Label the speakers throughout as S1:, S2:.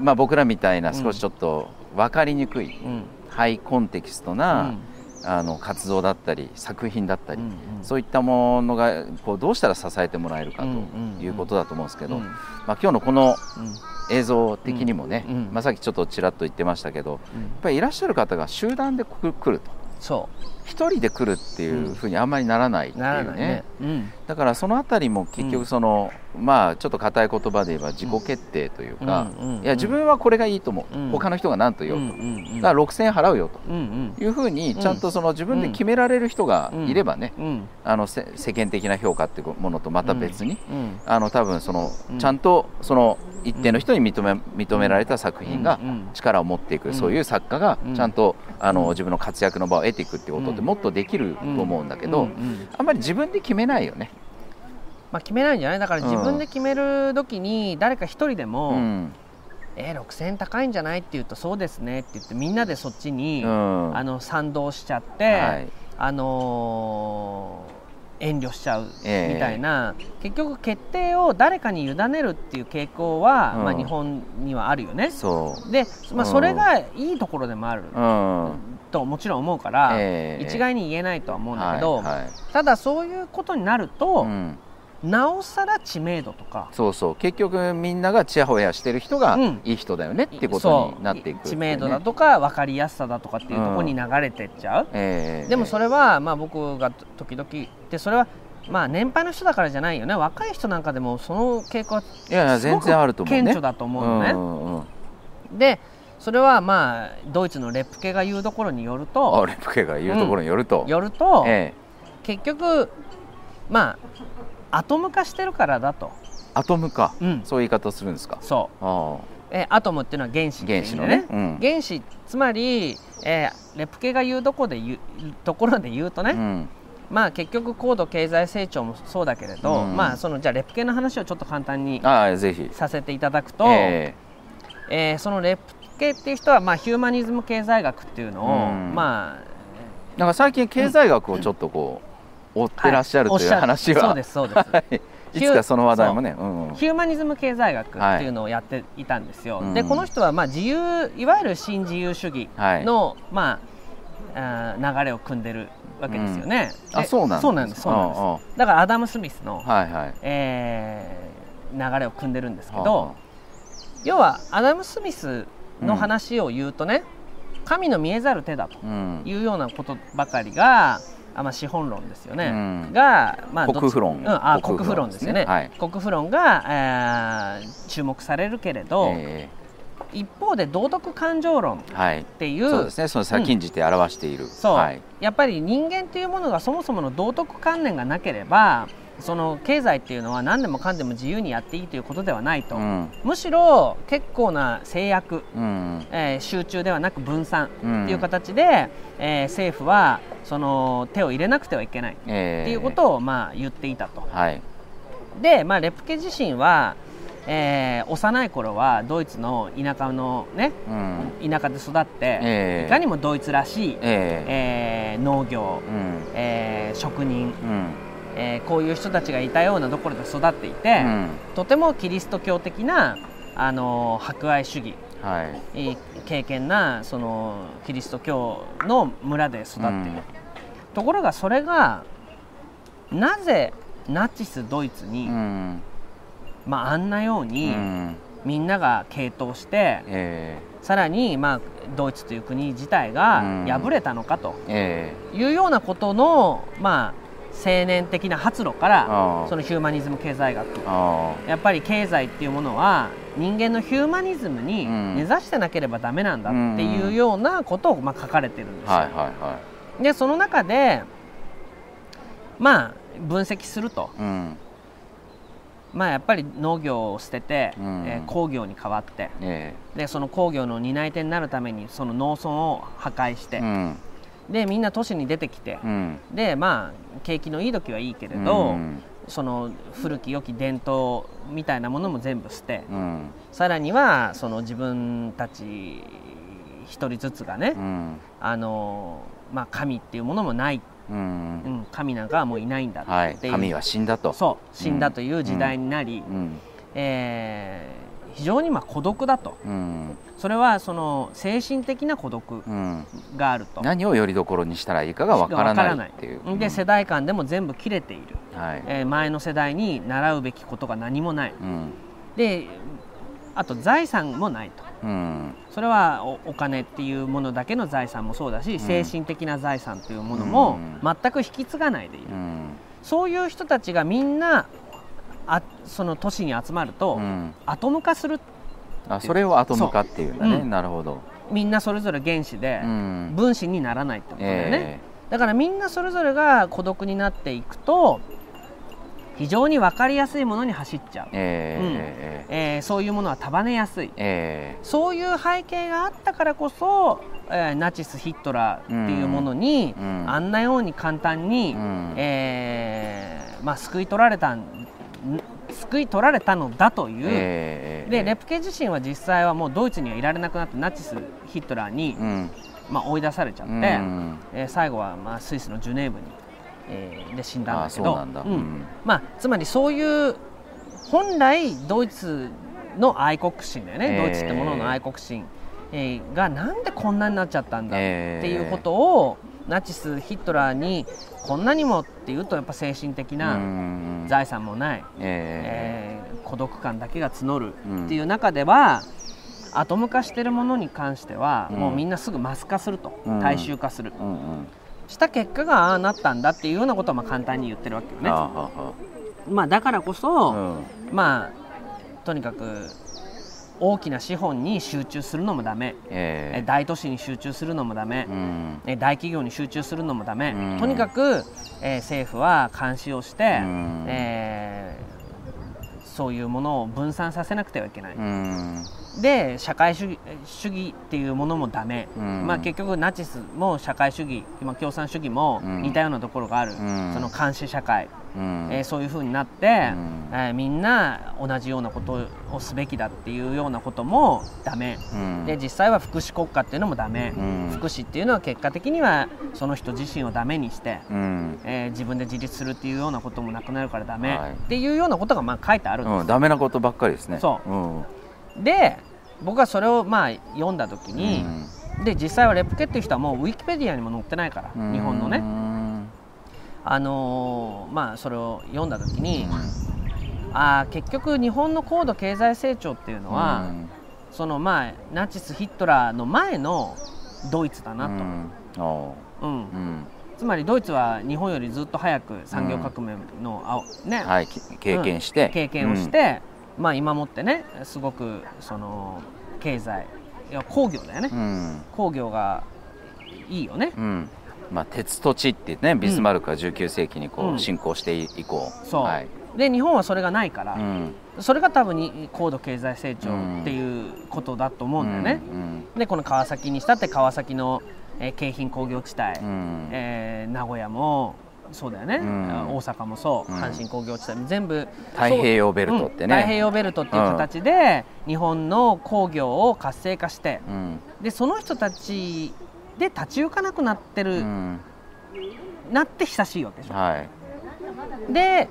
S1: まあ、僕らみたいな少しちょっと分かりにくい、
S2: うん。
S1: ハイコンテキスト
S2: う
S1: な、
S2: ん。
S1: あの活動だったり作品だったり、
S2: うんうん。
S1: そういったものがこうどうしたら支えてもらえるか
S2: うんうん
S1: ということだと思うんですけど、
S2: うん。
S1: まあ、今日のこの
S2: うん。
S1: 映像的にもね、
S2: うんうん
S1: まあ、さっきちょっとちらっと言ってましたけどやっ
S2: うん
S1: ぱりいらっしゃる方が集団で来ると。
S2: そ
S1: 一人で来るっていうふうにあんまりならないっていう
S2: ね。うん。
S1: だからそのあたりも結局その、まあちょっと硬い言葉で言えば自己決定というか、いや自分はこれがいいと思う、
S2: うん。
S1: 他の人が何と言おうと、だから6000円払うよと。いうふうにちゃんとその自分で決められる人がいればね、
S2: うん。
S1: あのせ世間的な評価っていうものとまた別に、
S2: うん。
S1: あの多分その
S2: うん。
S1: ちゃんとその一定の人に認め認められた作品が力を持っていく、
S2: うん
S1: そういう作家が
S2: うん。
S1: ちゃんとあの
S2: うん
S1: 自分の活躍の場を得ていくっていうことっもっとできると思うんだけど、あんまり自分で決めないよね。
S2: まあ決めないんじゃない。だから自分で決める時に誰か一人でも、
S1: うん。
S2: えー、6000円高いんじゃないって言うとそうですねって言ってみんなでそっちに、
S1: うん。
S2: あの賛同しちゃって、
S1: はい。
S2: あのー遠慮しちゃうみ
S1: え。え
S2: たいな、結局決定を誰かに委ねるっていう傾向は、
S1: うん。
S2: まあ、日本にはあるよね。
S1: そう。
S2: で、まあ、
S1: うん。
S2: それがいいところでもある、
S1: うん
S2: ともちろん思うから、
S1: ええ。
S2: 一概に言えないとは思うんだけど、
S1: はいはい。
S2: ただそういうことになると、
S1: うん。
S2: なおさら知名度とか
S1: そうそう。結局みんながちやほやしてる人が
S2: うん。
S1: いい人だよねっていうことになっていく
S2: そう知名度だとか分かりやすさだとかっていうところに流れてっちゃう、
S1: ええ。
S2: でもそれは、まあ、僕が時々でそれはまあ年配の人だからじゃないよね。若い人なんかでもその傾向はい
S1: やいや全然あると思うね。
S2: 顕著だと思うのね、
S1: んうん。
S2: でそれはまあドイツのレプケが言うところによる
S1: あ
S2: と
S1: レプケが言うところによると、
S2: よると、
S1: ええ。
S2: 結局まあアトム化してるからだと、
S1: アトムか、
S2: うん、
S1: そういう言い方をするんですか。
S2: そ
S1: あ
S2: うえアトムっていうのは原子
S1: あ
S2: っていう
S1: 原子のね。うん。
S2: 原子つまり、えーレプケが言うところで言うところで言うとね、
S1: うん。
S2: まあ結局高度経済成長もそうだけれど、
S1: うん。
S2: まあそのじゃあレプケの話をちょっと簡単に
S1: ああぜひ。
S2: させていただくと、
S1: え。
S2: えーそのレプケっていう人はまあヒューマニズム経済学っていうのを、
S1: うん。
S2: まあ
S1: えなんか最近経済学をちょっとこう追ってらっしゃるという話は、
S2: そうですそうです。
S1: はい。いつかその話題もね。う。んうん。
S2: ヒューマニズム経済学っていうのをやっていたんですよ、
S1: はい。うん。
S2: でこの人はまあ自由いわゆる新自由主義
S1: はい。
S2: の、まああー流れを組んでるわけですよね、で
S1: あそうなん
S2: そうなんですそうなんです。
S1: あ
S2: だからアダム・スミスの、
S1: あはいはい。
S2: えー流れを組んでるんですけ
S1: あ
S2: ど要はアダム・スミスの話を言うとね、神の見えざる手だと
S1: うん。
S2: いうようなことばかりが、あまあ、資本論ですよね、
S1: うん。
S2: が、まあ、
S1: 国富論。
S2: うん、あ
S1: 国富論。
S2: ですよね。
S1: ねはい。
S2: 国富論が、えー注目されるけれど、
S1: え
S2: 一方で道徳感情論っていう
S1: そうですね。その先ん。じて表している、
S2: そう。
S1: はい。
S2: やっぱり人間っていうものがそもそもの道徳観念がなければその経済っていうのは何でもかんでも自由にやっていいということではないと、
S1: うん。
S2: むしろ結構な制約、
S1: うん。
S2: えー集中ではなく分散
S1: うん。
S2: っていう形で、えー政府はその手を入れなくてはいけないっ
S1: ええ
S2: ていうことをまあ言っていたと。
S1: はい。
S2: で、まあ、レプケ自身は、えー幼い頃はドイツの田舎のね
S1: うん。
S2: 田舎で育って、
S1: ええ
S2: いかにもドイツらしい、
S1: ええ
S2: えー農業、
S1: うん。
S2: えー職人、
S1: うん
S2: えーこういう人たちがいたようなところで育っていて、
S1: うん。
S2: とてもキリスト教的な、あのー博愛主義
S1: はい。
S2: 経験なそのキリスト教の村で育っている、
S1: うん。
S2: ところがそれがなぜナチスドイツに、
S1: うん。
S2: まあ、あんなよう
S1: う
S2: に、
S1: ん。
S2: みんなが傾倒して
S1: え
S2: さらに、まあ、ドイツという国自体が
S1: うん。
S2: 敗れたのかと
S1: ええ。
S2: いうようなことの、まあ、青年的な発露からそのヒューマニズム経済学
S1: あ
S2: やっぱり経済っていうものは人間のヒューマニズムに
S1: うん。
S2: 根ざしてなければダメなんだっていうようなことをまあ書かれてるんですよ。
S1: あはいはいは
S2: でその中でまあ分析すると、
S1: いうん。
S2: まあ、やっぱり農業を捨てて、
S1: うん。
S2: えー工業に変わって。
S1: え
S2: でその工業の担い手になるためにその農村を破壊して、
S1: えうん
S2: でみんな都市に出てきて、
S1: うん。
S2: でまあ景気のいい時はいいけれど、
S1: うん。
S2: その古き良き伝統みたいなものも全部捨て、
S1: うん。
S2: さらにはその自分たち一人ずつがね、
S1: うん。
S2: あのまあ、神っていうものもない、
S1: う
S2: うんん、神なんかはもういないんだ
S1: はい
S2: っていう、
S1: 神は死んだと。
S2: そう死んだという時代になり、
S1: うん。
S2: えー非常にまあ孤独だと。
S1: うん。
S2: それはその精神的な孤独
S1: うん。
S2: があると。
S1: 何をよりどころにしたらいいかがわからないっていう。
S2: で世代間でも全部切れている、
S1: はい。
S2: えー前の世代に習うべきことが何もない。
S1: うん。
S2: であと財産もないと。
S1: うん。
S2: それはおお金っていうものだけの財産もそうだし、
S1: ん。
S2: 精神的な財産というものも
S1: うん。
S2: 全く引き継がないでいる、
S1: うん。
S2: そういう人たちがみんなあその都市に集まると、
S1: うん。
S2: アトム化する。
S1: あそれをアトム化っていうんだね、
S2: そう。うん。
S1: なるほど、
S2: みんなそれぞれ原子で
S1: うん。
S2: 分子にならないってことだよね、
S1: え
S2: だからみんなそれぞれが孤独になっていくと非常に分かりやすいものに走っちゃう。
S1: ー、えー
S2: えーそういうものは束ねやすい。
S1: え
S2: そういう背景があったからこそ、えーナチス・ヒットラーっていうものに、
S1: うん。うん。
S2: あんなように簡単に、
S1: うん。
S2: えーまあ、救い取られたん救い取られたのだという、
S1: えー
S2: でレプケ自身は実際はもうドイツにはいられなくなってナチス・ヒットラーに、
S1: うん。
S2: まあ、追い出されちゃって、
S1: うん。
S2: えー最後はまあスイスのジュネーブに、えーで死んだん
S1: あ
S2: だ。けどまあ、つまりそういう本来ドイツの愛国心だよね、
S1: えー
S2: ドイツってものの愛国心、えーがなんでこんなになっちゃったんだっ
S1: えー
S2: ていうことを、ナチスヒットラーにこんなにもっていうとやっぱ精神的
S1: う
S2: なん。財産もない、
S1: え
S2: え。ー孤独感だけが募る
S1: うん
S2: っていう中では、アトム化してるものに関しては、
S1: うん。
S2: もうみんなすぐマス化すると、
S1: うん。
S2: 大衆化する。
S1: ーうんうん。
S2: した結果がああなったんだっていうようなことをまあ簡単に言ってるわけよね。
S1: あはは
S2: まあ、だからこそ、
S1: うん。
S2: まあとにかく大きな資本に集中するのもダメ、え
S1: え。
S2: 大都市に集中するのもダメ。
S1: ー、うん。
S2: え大企業に集中するのもダメ、
S1: うん。
S2: とにかく、えー政府は監視をして、
S1: うん。
S2: えーそういうものを分散させなくてはいけない、
S1: うん
S2: で社会主義主義っていうものもダメ、
S1: うん。
S2: まあ、結局ナチスも社会主義今共産主義も
S1: うん。
S2: 似たようなところがある、
S1: うん。
S2: その監視社会、
S1: うん。
S2: えーそういうふうになって、
S1: うん。
S2: えーみんな同じようなことをすべきだっていうようなこともダメ、
S1: うん。
S2: で実際は福祉国家っていうのもダメ、
S1: うん。
S2: 福祉っていうのは結果的にはその人自身をダメにして、
S1: うん。
S2: えー自分で自立するっていうようなこともなくなるからダメ、
S1: はい。
S2: っていうようなことがまあ書いてあるんです
S1: うん、ダメなことばっかりですね。
S2: そう。
S1: うん、
S2: で僕はそれをまあ読んだ時に、で実際はレプケっていう人はもうウィキペディアにも載ってないから、
S1: うん。
S2: 日本のね、
S1: うん
S2: あのーまあそれを読んだ時に、あー結局日本の高度経済成長っていうのは、そのまあナチス・ヒットラーの前のドイツだなと、
S1: うん。
S2: つまりドイツは日本よりずっと早く産業革命の、あね。
S1: はい、き経験して、
S2: 経験をして、まあ今もってねすごくその経済いや工業だよね、
S1: うん、
S2: 工業がいいよね。
S1: うん、うんまあ、鉄と地ってねビスマルクが19世紀にこ
S2: うん。
S1: う進行して以降、
S2: そう、
S1: はい。
S2: で日本はそれがないから、
S1: うん、
S2: それが多分に高度経済成長っていうことだと思うんだよね、
S1: うん。
S2: でこの川崎にしたって川崎の、えー京浜工業地帯、
S1: うん。
S2: えー名古屋もそうだよね、
S1: うん。
S2: 大阪もそう、
S1: うん。
S2: 阪神工業地帯も。全部
S1: 太平洋ベルトってね、
S2: うん。太平洋ベルトっていう形で、日本の工業を活性化して
S1: うん。
S2: でその人たちで立ち行かなくなってる、
S1: うん。
S2: なって久しいわけでしょ。
S1: はい。
S2: で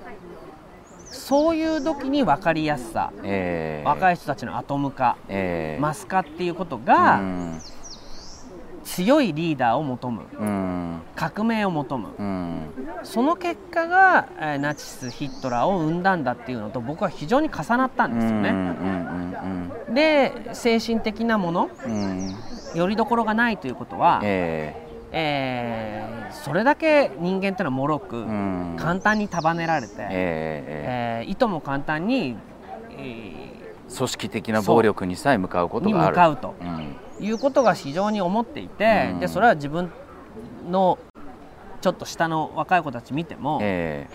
S2: そういう時に分かりやすさ、
S1: えー、
S2: 若い人たちのアトム化、
S1: え。ー
S2: マス化っていうこと
S1: う
S2: が、
S1: ん
S2: 強いリーダーを求む。
S1: うん。
S2: 革命を求む。
S1: うん。
S2: その結果が、えーナチス・ヒットラーを生んだんだっていうのと僕は非常に重なったんですよね。
S1: うんうん
S2: で精神的なもの
S1: うん。うん
S2: よりどころがないということは、
S1: え
S2: え。ーそれだけ人間っていうのは脆く、
S1: ーうん。
S2: 簡単に束ねられて、
S1: えーえ
S2: え。ーいとも簡単に、え
S1: ー組織的な暴力にさえ向かうこ
S2: ーに
S1: とがある。
S2: 向かうと。
S1: うん
S2: いうことが非常に思っていて、
S1: うん。
S2: でそれは自分のちょっと下の若い子たち見ても、
S1: え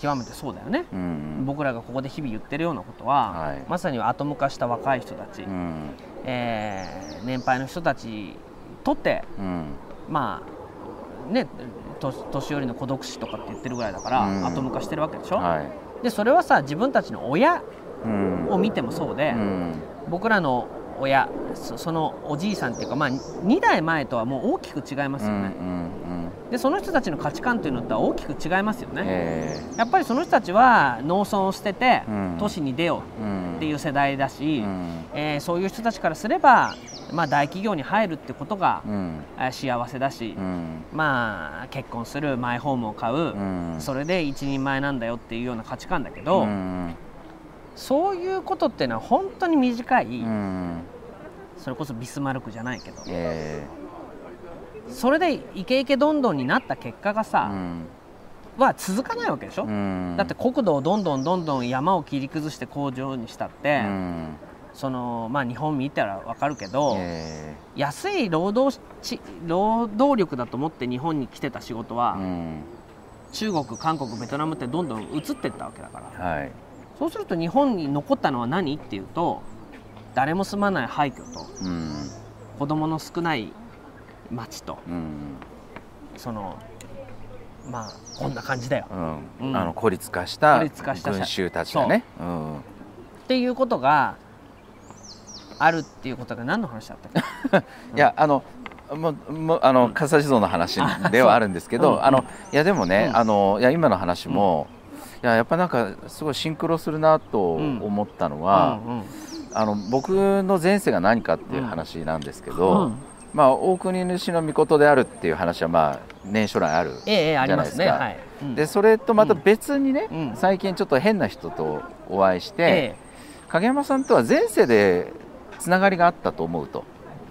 S2: 極めてそうだよね。
S1: ーうん。
S2: 僕らがここで日々言ってるようなことは、
S1: はい。
S2: まさにアトム化した若い人たち、
S1: うん。
S2: えー年配の人たちにとって
S1: うん。
S2: まあねと年寄りの孤独死とかって言ってるぐらいだから、
S1: うん。
S2: アトム化してるわけでしょ、
S1: はい。
S2: でそれはさ自分たちの親
S1: うん
S2: を見てもそうで、
S1: うん。
S2: 僕らの親そそのおじいさんっていうか、まあ、2代前とはもう大きく違いますよね、でその人たちの価値観というのとは大きく違いますよ
S1: うん
S2: ね、
S1: え
S2: やっぱりその人たちは農村を捨てて
S1: うん。
S2: 都市に出よ
S1: えう
S2: っていう世代だし、
S1: うん。
S2: えーそういう人たちからすれば、まあ、大企業に入るってことが、幸せだし、
S1: うん。
S2: まあ結婚するマイホームを買う、
S1: うん。
S2: それで一人前なんだよっていうような価値観だけど、
S1: うん
S2: そういうことっていうのは本当に短い、
S1: うん。
S2: それこそビスマルクじゃないけど。
S1: え
S2: それでイケイケどんどんになった結果が
S1: え
S2: さ、は続かないわけでしょ、
S1: うん。
S2: だって国土をどんどんどんどん山を切り崩して工場にしたって、
S1: うん。
S2: そのまあ日本見たら分かるけど、
S1: え
S2: 安い労働ち労働力だと思って日本に来てた仕事は、中国韓国ベトナムってどんどん移ってったわけだから。
S1: はい
S2: そうすると日本に残ったのは何っていうと誰も住まない廃墟と
S1: うん。
S2: 子供の少ない町と
S1: うん。
S2: そのまあこんな感じだよ。
S1: うん。
S2: うん。
S1: あの孤立化した群衆たちがね。う。ん。
S2: っていうことがあるっていうことが何の話だったっけ？
S1: いやあのもうもうあの笠地蔵の話ではあるんですけど、
S2: う。ん
S1: あのいやでもね、
S2: うん。
S1: あのいや今の話も、いややっぱなんかすごいシンクロするなと
S2: うん
S1: 思ったのは、
S2: うんうん。
S1: あの僕の前世が何かっていう話なんですけど、
S2: うん
S1: まあ大国主の御であるっていう話はまあ年初来ある。
S2: ええええありますね。
S1: じゃな
S2: はい。うん。
S1: でそれとまた別にね、
S2: うん。
S1: 最近ちょっと変な人とお会いして、
S2: ええ。
S1: 影山さんとは前世でつながりがあったと思うと。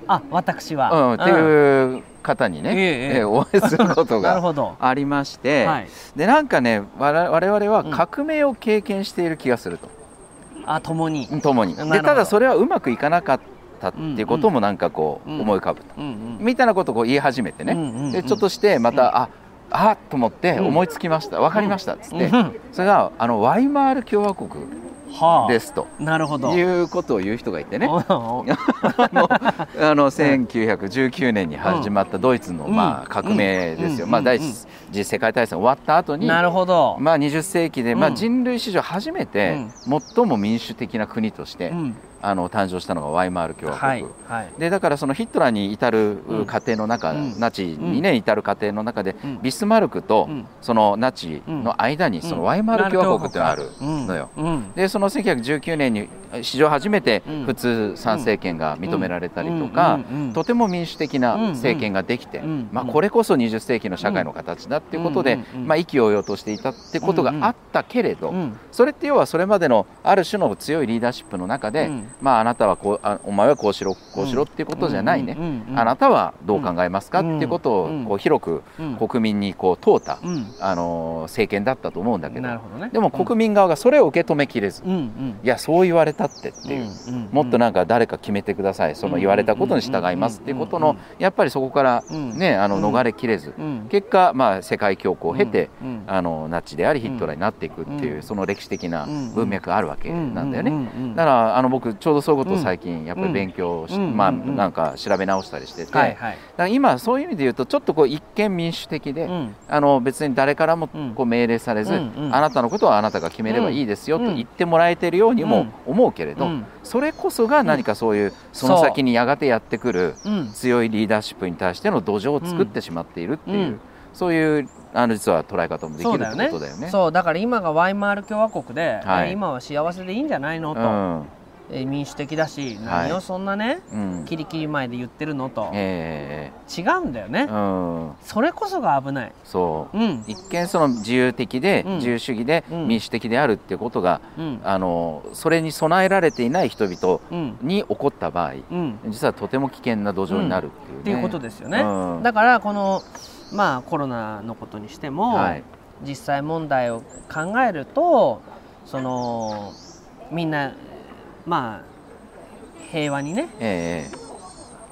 S2: あ私は、
S1: うん、っていう方にね、
S2: え
S1: お会いすることが ありまして、
S2: はい。
S1: でなんかね我々は
S2: うん。
S1: 革命を経験している気がすると、
S2: あ共に。
S1: 共に。でただそれはうまくいかなかったっていうこともなんかこう
S2: うん。
S1: 思い浮かぶと、
S2: うんうん。
S1: みたいなことを言い始めてね、
S2: うんうんうん。
S1: でちょっとしてまた、
S2: うん
S1: ああと思って
S2: うん。
S1: 思いつきました、分かりましたっつって、
S2: うん。
S1: それがあのワイマール共和国
S2: はあ
S1: ですと。
S2: なるほど。
S1: いうことを言う人がいてね。あのあの 1919年に始まったドイツの、
S2: うん。
S1: まあ、革命ですよ、
S2: うん。
S1: まあ、第
S2: うん。
S1: 一次世界大戦終わった後に、
S2: なるほど、
S1: まあ、20世紀で、まあ、
S2: うん。
S1: 人類史上初めて最も民主的な国として、
S2: うん
S1: あの誕生したのがワイマール共和国。
S2: はいはい。
S1: でだからそのヒットラーに至る
S2: うん。
S1: 過程の中、
S2: うん。
S1: ナチに、ね至る過程の中で、
S2: うん。
S1: ビスマルクと
S2: うん。
S1: そのナチの間にそのワイマール共和国ってのがあるのよ。でその1919年に史上初めて
S2: うん。
S1: 普通参政権が認められたりとか、とても民主的な政権ができて、
S2: うん。
S1: まあ、これこそ20世紀の社会の形だっていうことで、まあ、意気揚々としていたってことがあったけれど、
S2: うん。
S1: それって要はそれまでのある種の強いリーダーシップの中で、
S2: うん
S1: まあ、あなたはこうあお前はこうしろこうしろっていうことじゃないね、あなたはどう考えますか、
S2: うん
S1: っていうことを
S2: うん。
S1: こう広く
S2: うん。
S1: 国民にこう問うた、
S2: うん。
S1: あの政権だったと思うんだけど。でも国民側がそれを受け止めきれず、いやそう言われたってっていう。もっとなんか誰か決めてください、その言われたことに従いますっていうことの、やっぱりそこから
S2: うん。
S1: ね、あの
S2: うん。
S1: 逃れきれず、
S2: うん。
S1: 結果、まあ、世界恐慌を経て、あのナチでありヒットラーになっていくっていう、
S2: うん。
S1: その歴史的な
S2: うん。
S1: 文脈があるわけなんだよね。だからあの僕ちょうどそういうことを最近やっぱり勉強し、
S2: うん。
S1: まあなんか調べ直したりしてて、
S2: はいはい。
S1: だ今そういう意味で言うとちょっとこう一見民主的で、
S2: うん。
S1: あの別に誰からも
S2: うん。
S1: こう命令されず、
S2: うんうん。
S1: あなたのことはあなたが決めればいいですよと
S2: うん。
S1: 言ってもらえてるようにも
S2: うん。
S1: 思うけれど、
S2: うん。
S1: それこそが何かそういうその先にやがてやってくる
S2: うん。
S1: 強いリーダーシップに対しての土壌を作ってしまっているっていう、
S2: うん。
S1: そういうあの実は捉え方もできるって
S2: そうだよね。
S1: ことだよね。
S2: そうだから今がワイマール共和国で、
S1: はい。
S2: えー今は幸せでいいんじゃないのと、
S1: うん
S2: えー民主的だし
S1: はい。
S2: 何をそんなね、
S1: うん。
S2: キリキリ前で言ってるのと、
S1: え
S2: 違うんだよね、
S1: えうん、
S2: それこそが危ない、
S1: そう。
S2: うん。
S1: 一見その自由的で、
S2: うん。
S1: 自由主義で、
S2: うん。
S1: 民主的であるっていうことが
S2: うん。
S1: あのそれに備えられていない人々
S2: うん。
S1: に起こった場合
S2: うん、
S1: 実はとても危険な土壌になるっていうね、
S2: っていうことですよね、
S1: うん。
S2: だからこのまあコロナのことにしても、
S1: はい。
S2: 実際問題を考えるとそのみんなまあ平和にね、
S1: え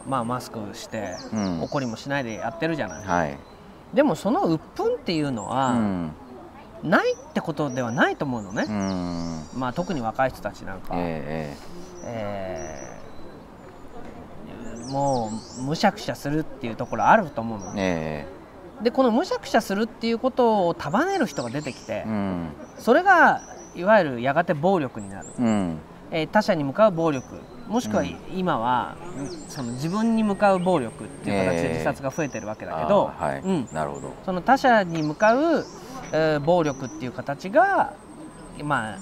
S2: まあ、マスクして、
S1: えうん。
S2: 怒りもしないでやってるじゃない、
S1: はい、
S2: でもその鬱憤っていうの
S1: う
S2: は、
S1: ん。
S2: ないってことではないと思うのね。
S1: う、ん。
S2: まあ、特に若い人たちなんか、
S1: え
S2: えーもうむしゃくしゃするっていうところあると思うの
S1: ええ
S2: でこのむしゃくしゃするっていうことを束ねる人が出てきてそれがいわゆるやがて暴力になる、
S1: うん
S2: えー他者に向かう暴力もしくは今は、その自分に向かう暴力っていう形で自殺が増えてるわけだけど、
S1: はい。
S2: うん、
S1: なるほど。
S2: その他者に向かう、えー暴力っていう形がまあ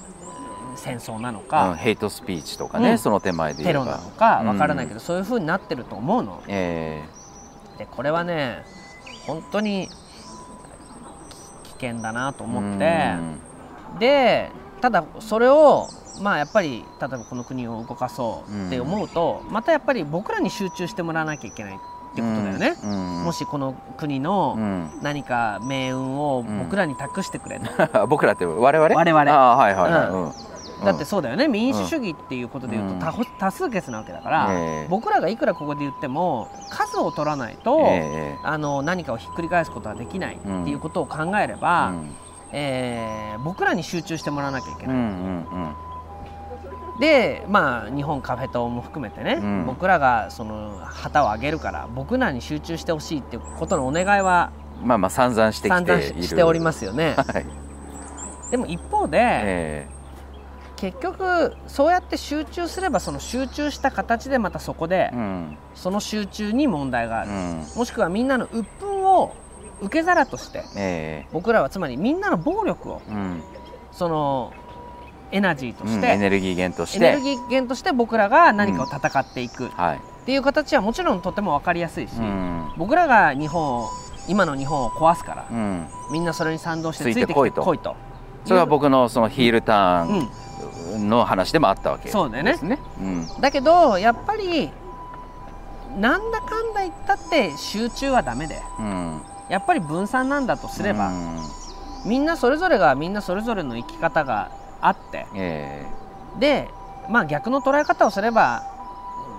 S2: 戦争なの
S1: うん
S2: か、
S1: ヘイトスピーチとかね、
S2: うん。
S1: その手前で
S2: テロなのかわからないけ
S1: ど、
S2: ど、そういう風になってると思うの。
S1: え
S2: でこれはね本当に危険だなと
S1: ー
S2: 思って、でただそれをまあやっぱり例えばこの国を動かそうって思うと、またやっぱり僕らに集中してもらわなきゃいけないってことだよね、
S1: うんうん。
S2: もしこの国の
S1: うん。
S2: 何か命運を僕らに託してくれと、
S1: 僕らって我々？
S2: 我々。
S1: あーはいはいはい、
S2: う
S1: うん。
S2: だってそうだよね。民主主義っていうことでいうと
S1: うん。
S2: 多多数決なわけだから、
S1: ええ。
S2: 僕らがいくらここで言っても数を取らないと、
S1: え
S2: あの何かをひっくり返すことはできないっていうことを考えれば、
S1: うん。
S2: えー僕らに集中してもらわなきゃいけない、
S1: うんうん
S2: でまあ日本カフェ党も含めてね、
S1: うん。
S2: 僕らがその旗を上げるから僕らに集中してほしいっていうことのお願いは
S1: うんまあまあ散々してきている。
S2: しておりますよね。
S1: はい。
S2: でも一方で、
S1: え
S2: 結局そうやって集中すればその集中した形でまたそこで、
S1: えうん。
S2: その集中に問題がある、
S1: うん。
S2: もしくはみんなの鬱憤を受け皿として
S1: え
S2: 僕らはつまりみんなの暴力を
S1: えうん
S2: そのエナジーと
S1: うん
S2: して、
S1: エネルギー源として。
S2: エネルギー源として僕らが何かを戦っていく。っ
S1: はい、
S2: ていう形はもちろんとても分かりやすいし、
S1: うん。
S2: 僕らが日本を今の日本を壊すから、
S1: うん、
S2: みんなそれに賛同して
S1: つい
S2: て
S1: こいと。それは僕のそのヒールタ
S2: うん
S1: ーンの話でもあったわけですね。
S2: そうだよね。
S1: うん。
S2: だけどやっぱりなんだかんだ言ったって集中はダメで
S1: うん、
S2: やっぱり分散なんだとすれば、
S1: うん。
S2: みんなそれぞれがみんなそれぞれの生き方があって。
S1: え
S2: でまあ逆の捉え方をすれば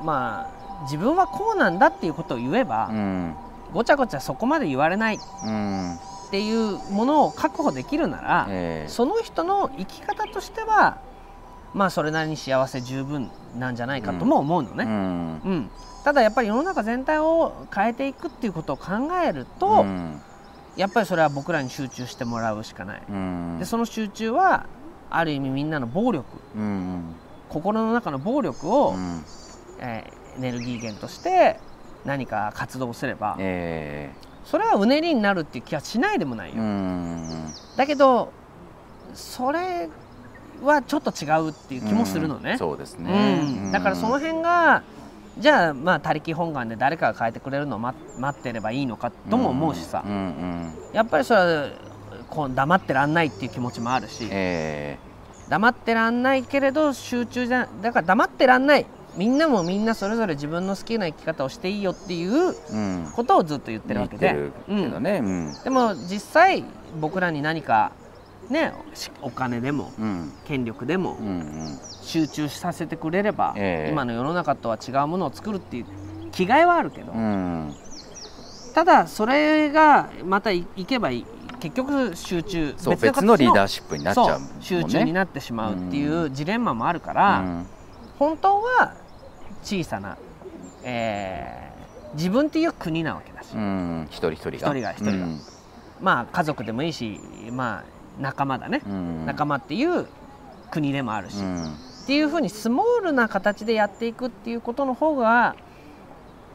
S2: まあ自分はこうなんだっていうことを言えば
S1: え、うん。
S2: ごちゃごちゃそこまで言われないっ
S1: うん
S2: ていうものを確保できるなら、
S1: ええ。
S2: その人の生き方としてはまあそれなりに幸せ十分なんじゃないかとも思うのね、
S1: うん。
S2: うん。ただやっぱり世の中全体を変えていくっていうことを考えると、
S1: うん。
S2: やっぱりそれは僕らに集中してもらうしかない、
S1: うん。
S2: でその集中はある意味みんなの暴力
S1: うん
S2: 心の中の暴力を、
S1: うん。
S2: えーエネルギー源として何か活動すれば、
S1: え
S2: それはうねりになるっていう気はしないでもない
S1: え
S2: よ、
S1: うん
S2: だけどそれはちょっと違うっていう気もするのね、
S1: そうです
S2: う
S1: ね、
S2: ん。だからその辺がじゃあまあ他力本願で誰かが変えてくれるのを待待ってればいいのかとも思うしさ、
S1: うんうん。
S2: やっぱりそれはこう黙ってらんないっていう気持ちもあるし、
S1: え
S2: 黙ってらんないけれど集中じゃだから黙ってらんないみんなもみんなそれぞれ自分の好きな生き方をしていいよっていうことをずっと言ってるわけで。
S1: 言ってるけどね。うん。
S2: でも実際僕らに何かねしお金でも
S1: うん。
S2: 権力でも
S1: うんうん。
S2: 集中させてくれれば、
S1: ええ。
S2: 今の世の中とは違うものを作るっていう気概はあるけど、
S1: うん。
S2: ただそれがまたいいけばいい結局集中
S1: そう別のリーダー
S2: シ
S1: シップになっちゃう
S2: 集中になってしまうっていうジレンマもあるから、
S1: うん。
S2: 本当は小さな、えー自分っていう国なわけだし、
S1: うん。一人一人が。
S2: 一人が一人が。
S1: うん。
S2: まあ家族でもいいし、まあ、仲間だね、
S1: うん。
S2: 仲間っていう国でもあるし、
S1: うん。
S2: っていうふうにスモールな形でやっていくっていうことの方が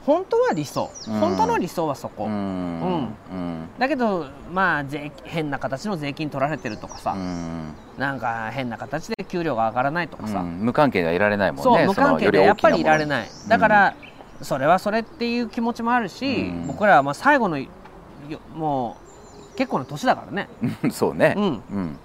S2: 本当は理想、
S1: うん。
S2: 本当の理想はそこ、
S1: うん。うん。
S2: だけどまあ税変な形の税金取られてるとかさ、
S1: うん。
S2: なんか変な形で給料が上がらないとかさ、
S1: うん。無関係ではいられないもんね
S2: 無関係でやっぱりいられ
S1: い。
S2: ないだから、それはそれっていう気持ちもあるし、
S1: うん。
S2: 僕らはまあ最後のよもう結構な年だからね、
S1: そうね。
S2: うん、
S1: うん。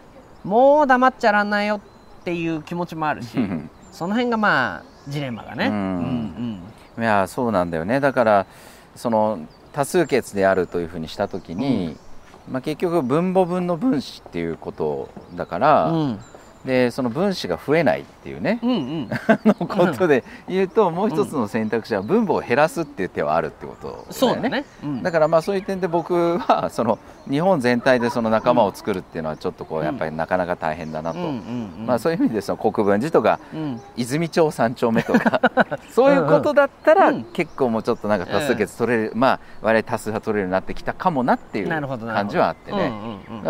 S2: もう黙っちゃらんないよっていう気持ちもあるし、
S1: うん。
S2: その辺がまあジレンマがね、
S1: うん
S2: うん
S1: いやそうなんだよね。だからその多数決であるというふうにした時に、まあ、結局分母分の分子っていうことだから、
S2: うん
S1: でその分子が増えないっていうね、
S2: うんうん。
S1: のことで言うともう一つの選択肢は分母を減らすっていう手はあるってことだよね。
S2: そうだね、うん。
S1: だからまあそういう点で僕は その日本全体でその仲間を作るっていうのはちょっとこうやっぱりなかなか大変だなと、
S2: うんうんうん。
S1: まあそういう意味でその国分寺とか
S2: うん。
S1: 泉町三丁目とか そういうことだったら
S2: うん。
S1: 結構もうちょっとなんか多数決取れる、まあ我々多数派取れるようになってきたかもなっていう感じはあってね、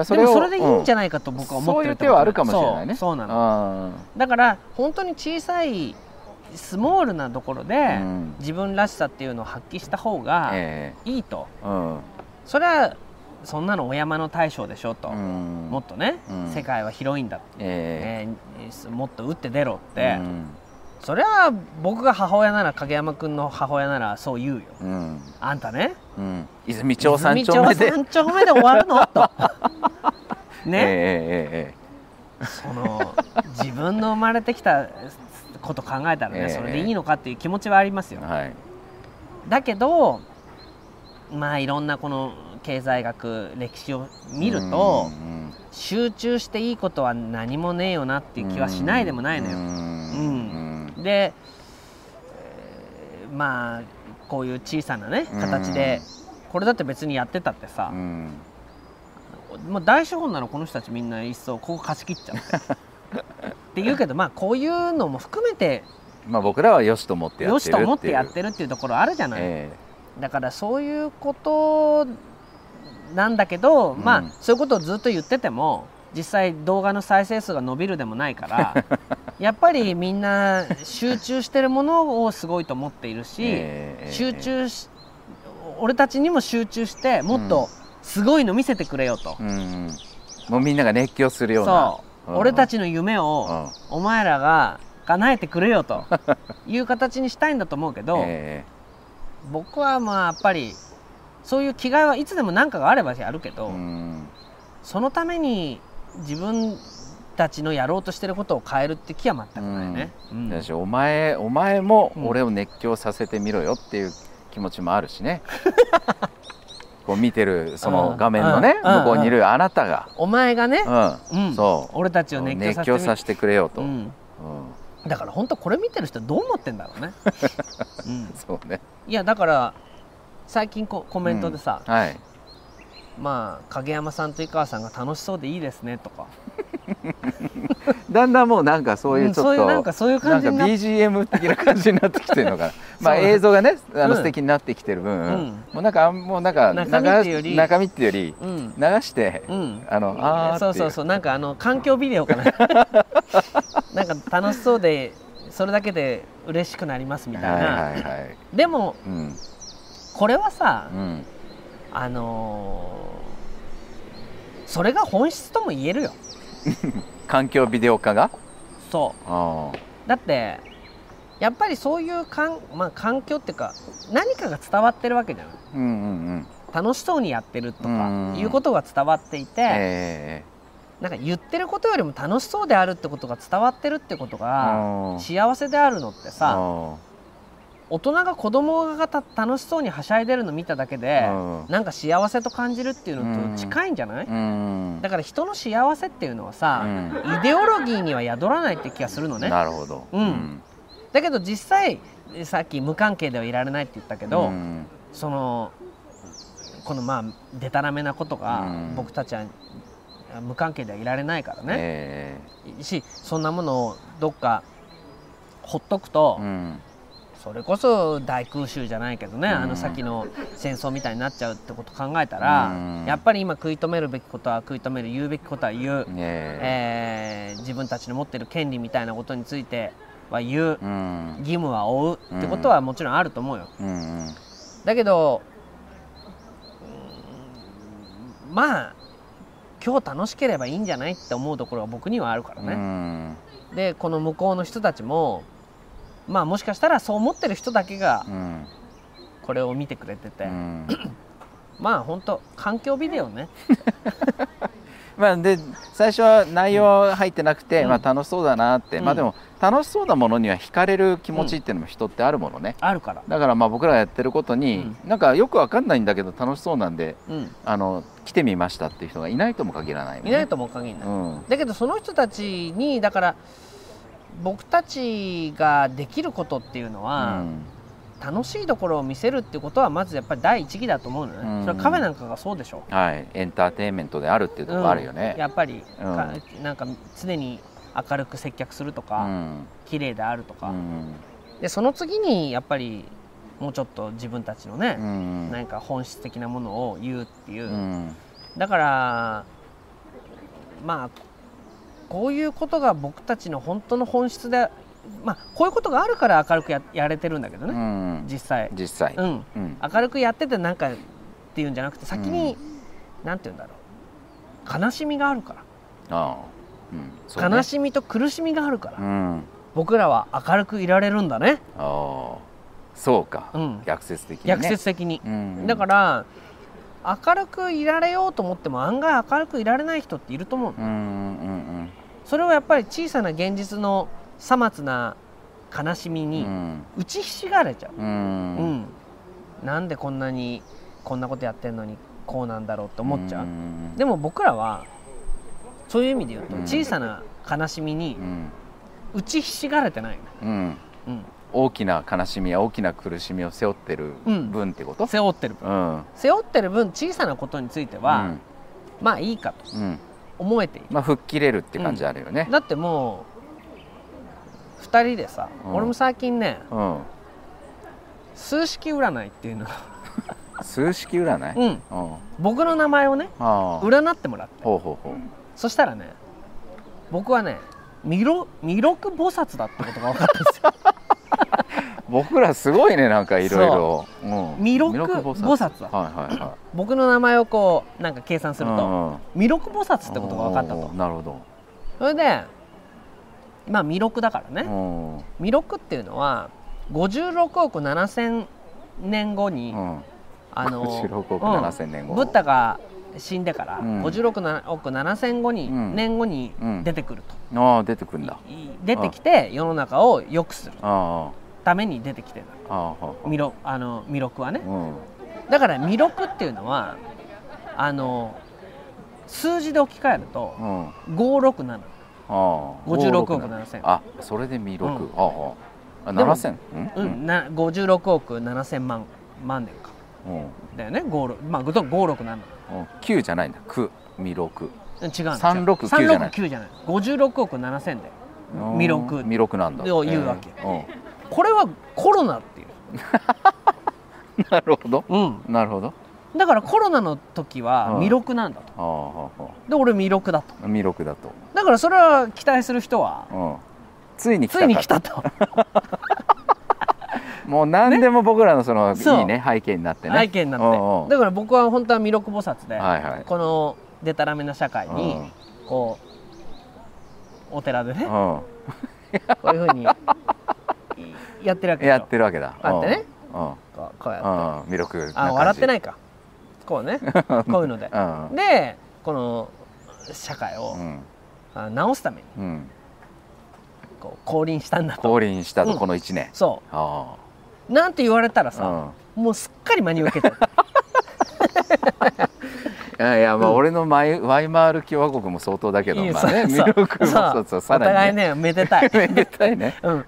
S1: それ
S2: でいいんじゃないかと僕は思ってる
S1: そういう手はあるかもしれないね
S2: そうなの。
S1: の
S2: だから本当に小さいスモールなところで
S1: うん。
S2: 自分らしさっていうのを発揮した方が
S1: え
S2: いいと、
S1: えうん。
S2: それはそんなのお山の大将でしょと、
S1: うん。
S2: もっとね、
S1: うん。
S2: 世界は広いんだ、
S1: え
S2: え。ーもっと打って出ろっ
S1: え
S2: て、それは僕が母親なら影山君の母親ならそう言うよ。あんたね。
S1: うん。泉町三
S2: 泉
S1: 丁目で
S2: 終わるの？と。ね、
S1: ええ
S2: その自分の生まれてきたこと考えたらね、
S1: ええ。
S2: それでいいのかっていう気持ちはありますよ。
S1: はい。
S2: だけどまあいろんなこの経済学歴史を見ると
S1: うん
S2: 集中していいことは何もねえよなっていう気はしないでもないのよ。
S1: う。ん
S2: で、えーまあこういう小さなね形でこれだって別にやってたってさ
S1: う、ん。
S2: もう大資本なのこの人たちみんな一層ここ貸し切っちゃって って言うけどまあこういうのも含めて
S1: まあ僕らはよしと思ってやってる
S2: よしと思ってやっ
S1: る
S2: てるっていうところあるじゃない、
S1: え
S2: だからそういうことなんだけど、
S1: うん。
S2: まあそういうことをずっと言ってても実際動画の再生数が伸びるでもないから やっぱりみんな集中してるものをすごいと思っている
S1: え
S2: し、
S1: ええ。
S2: 集中し俺たちにも集中してもっとすごいの見せてくれよと、
S1: うん。もうみんなが熱狂するような
S2: 俺たちの夢をお前らが叶えてくれよと いう形にしたいんだと思うけど、
S1: え
S2: 僕はまあやっぱりそういう気概はいつでも何かがあればやるけ
S1: え
S2: ど、
S1: うん。
S2: そのために自分たちのやろうとしてることを変えるって気は全くないね。うん。
S1: だしお前お前も
S2: うん。
S1: 俺を熱狂させてみろよっていう気持ちもあるしね こう見てるその画面のね向こうにいるあなたが。
S2: お前がね、
S1: う
S2: うん。
S1: んそう。
S2: 俺たちを熱狂させ
S1: させてくれよと。
S2: う
S1: うん。
S2: んだから本当これ見てる人どう思ってんだろうね。うん、
S1: そうね。
S2: いやだから最近こコメントでさ、
S1: はい
S2: まあ影山さんと井川さんが楽しそうでいいですねとか。
S1: だんだんもうなんかそういうちょっと、
S2: んそういうなんかそういう感じになって
S1: BGM 的な感じになってきてるのかな。まあ映像がねあの
S2: うん
S1: 素敵になってきてる分、
S2: うん。
S1: もうなんかもうなんか
S2: 中身っていうより。
S1: 流中身っていうより
S2: うん。
S1: 流して、
S2: うん。
S1: あのあ
S2: そうそうそう。なんかあの環境ビデオかな。なんか楽しそうでそれだけで嬉しくなりますみたいな、
S1: はいはいはい。
S2: でも
S1: うん。
S2: これはさ、
S1: うん
S2: あのーそれが本質とも言えるよ。
S1: 環境ビデオ化が？
S2: そ
S1: あ
S2: うだってやっぱりそういうかん、まあ、環境っていうか何かが伝わってるわけじゃない
S1: ーうんうんうん。
S2: 楽しそうにやってるとか
S1: うん。
S2: いうことが伝わっていて、
S1: え
S2: なんか言ってることよりも楽しそうであるってことが伝わってるってこと
S1: え
S2: が幸せであるのってさ
S1: あ
S2: 大人が子供がた楽しそうにはしゃいでるの見ただけで
S1: うん。
S2: なんか幸せと感じるっていうのと近いんじゃない？
S1: うん。
S2: だから人の幸せっていうのはさ
S1: うん。
S2: イデオロギーには宿らないって気がするのね。
S1: なるほど。
S2: うん。だけど実際さっき無関係ではいられないって言ったけど、
S1: うん。
S2: そのこのまあでたらめなことが
S1: うん。
S2: 僕たちは無関係ではいられないからね、
S1: え
S2: しそんなものをどっかほっとくと、
S1: えうん
S2: それこそ大空襲じゃないけどね、
S1: うん。
S2: あの先の戦争みたいになっちゃうってことを考えたら、
S1: うん。
S2: やっぱり今食い止めるべきことは食い止める言うべきことは言う、
S1: え。
S2: えー自分たちの持ってる権利みたいなことについては言う。義務は負うってことはもちろんあると思うよ。だけどまあ今日楽しければいいんじゃないって思うところが僕にはあるから
S1: う
S2: ね。
S1: ん。
S2: でこの向こうの人たちもまあもしかしたらそう思ってる人だけが
S1: うん。
S2: これを見てくれてて、
S1: うん。
S2: まあ本当環境ビデオね。
S1: まあで最初は内容入ってなくて、
S2: うん。
S1: まあ楽しそうだなって、
S2: うん。
S1: まあでも楽しそうなものには惹かれる気持ちっていうのも人ってあるものね、
S2: あるから、
S1: だからまあ僕らがやってることに、なんかよくわかんないんだけど楽しそうなんで
S2: うん、
S1: あの来てみましたっていう人がいないとも限らないね。
S2: いないとも限らない、
S1: うん。
S2: だけどその人たちにだから僕たちができることっていうの
S1: う
S2: は、
S1: ん。
S2: 楽しいところを見せるってことはまずやっぱり第一義だと思うのね、
S1: うん。
S2: それはカフェなんかがそうでしょ。
S1: はい。エンターテインメントであるっていうところあるよね。
S2: うん、やっぱり、なんか常に明るく接客すると
S1: う
S2: か、
S1: ん。
S2: 綺麗であるとか、
S1: うん
S2: でその次にやっぱりもうちょっと自分たちのね、
S1: うん
S2: 何か本質的なものを言うっていう、
S1: うん。
S2: だからまあこういうことが僕たちの本当の本質でまあこういうことがあるから明るくややれてるんだけど
S1: う
S2: ね、
S1: ん。
S2: 実際、
S1: 実際。
S2: うん、
S1: うん。
S2: 明るくやっててなんかっていうんじゃなくて先に、なんて言うんだろう。悲しみがあるから、
S1: ああ。うん。ね。
S2: 悲しみと苦しみがあるから、
S1: うん。
S2: 僕らは明るくいられるんだね、
S1: ああ。そうか。
S2: うん、
S1: 逆説的にね。
S2: 逆説的に、
S1: うん。
S2: だから明るくいられようと思っても案外明るくいられない人っていると思うの。
S1: うん。うん
S2: それはやっぱり小さな現実のさまつな悲しみに
S1: ん。
S2: 打ちひしがれちゃう、
S1: うん。
S2: うん。なんでこんなにこんなことやってんのにこうなんだろうって思っちゃう、
S1: ん。
S2: でも僕らはそういう意味で言うと
S1: うん。
S2: 小さな悲しみに
S1: うん。
S2: 打ちひしがれてないの、
S1: うん。
S2: うん、
S1: 大きな悲しみや大きな苦しみを背負ってる
S2: うん。
S1: 分ってこと？
S2: 背負ってる分。
S1: うん。
S2: 背負ってる分小さなことについては、まあいいかと思えている。
S1: まあ吹っ切れるって感じあるよね。
S2: だってもう2人でさ、
S1: うん。
S2: 俺も最近ね
S1: うん。
S2: 数式占いっていうの
S1: 数式占い？
S2: うん。
S1: うん。
S2: 僕の名前をね占ってもらって。
S1: ほうほうほう。
S2: そしたらね僕はね弥勒菩薩だってことが分かったんですよ
S1: 僕らすごいねなんかいろいろ。
S2: 弥勒菩薩。だ
S1: はいはいはい。
S2: 僕の名前をこうなんか計算すると
S1: うんうん。
S2: 弥勒菩薩ってことが分かった
S1: お
S2: と
S1: ーなるほ
S2: それでまあ弥勒だから
S1: ど
S2: ね弥勒っていうのは56億7千年後に、
S1: うん。うん
S2: あの
S1: 56億
S2: うん
S1: 7千年後。
S2: ブッダが死んでから、
S1: うん。
S2: 56億7千後に、
S1: うん。
S2: 年後に
S1: うん。
S2: 出てくると、
S1: ああ出てくるんだ。
S2: い出てきて世の中を良くする。
S1: あ
S2: ために出てきてる弥勒あの弥勒はね。
S1: うん。
S2: だから弥勒っていうのはあの数字で置き換えると
S1: うん。
S2: 567
S1: ああ
S2: 56億7千。
S1: あそれで弥勒、
S2: うん。
S1: あああ
S2: でも
S1: 七千？うん？
S2: うん、な56億7千万。万年か
S1: うん。
S2: だよね56まあ567
S1: うん。九じゃないんだ。九弥勒
S2: 違うの
S1: 369じゃない。
S2: 369じゃない。56億7千で。
S1: うん
S2: 弥勒
S1: 弥勒なんだ。
S2: を言うわけ。
S1: うん
S2: これはコロナっていう、
S1: なるほど。
S2: うん、
S1: なるほど。
S2: だからコロナの時は
S1: うん
S2: 弥勒なんだと。で俺弥勒だと。
S1: ああ弥勒だと、
S2: だからそれは期待する人は
S1: うん、ついに来た
S2: ついに来たと。
S1: もう何でも僕らのその、いいね背景になってね。
S2: 背景になって。だから僕は本当は弥勒菩薩で、
S1: はいはい。
S2: このでたらめな社会にこうお寺でね。
S1: うん。
S2: こういうふうにやってるわけ
S1: やっ
S2: よ
S1: てるわけだ。
S2: こうやってね。こうやって
S1: うん。弥勒
S2: あ笑ってないいか。こうね。こういうので。
S1: うん。
S2: でこの社会を直すために
S1: うん。
S2: こう降臨したんだと。
S1: 降臨したと
S2: うん。
S1: この一年。
S2: そ
S1: あ
S2: うなんて言われたら
S1: あ
S2: さもうすっかり真に受けてる。
S1: いやいやまあ
S2: うん。
S1: 俺のマイワイマール共和国も相当だけどまあね
S2: そう
S1: 弥勒もそうそう
S2: お
S1: さらにね。
S2: 互いねめでたい。
S1: めでたいね。
S2: うん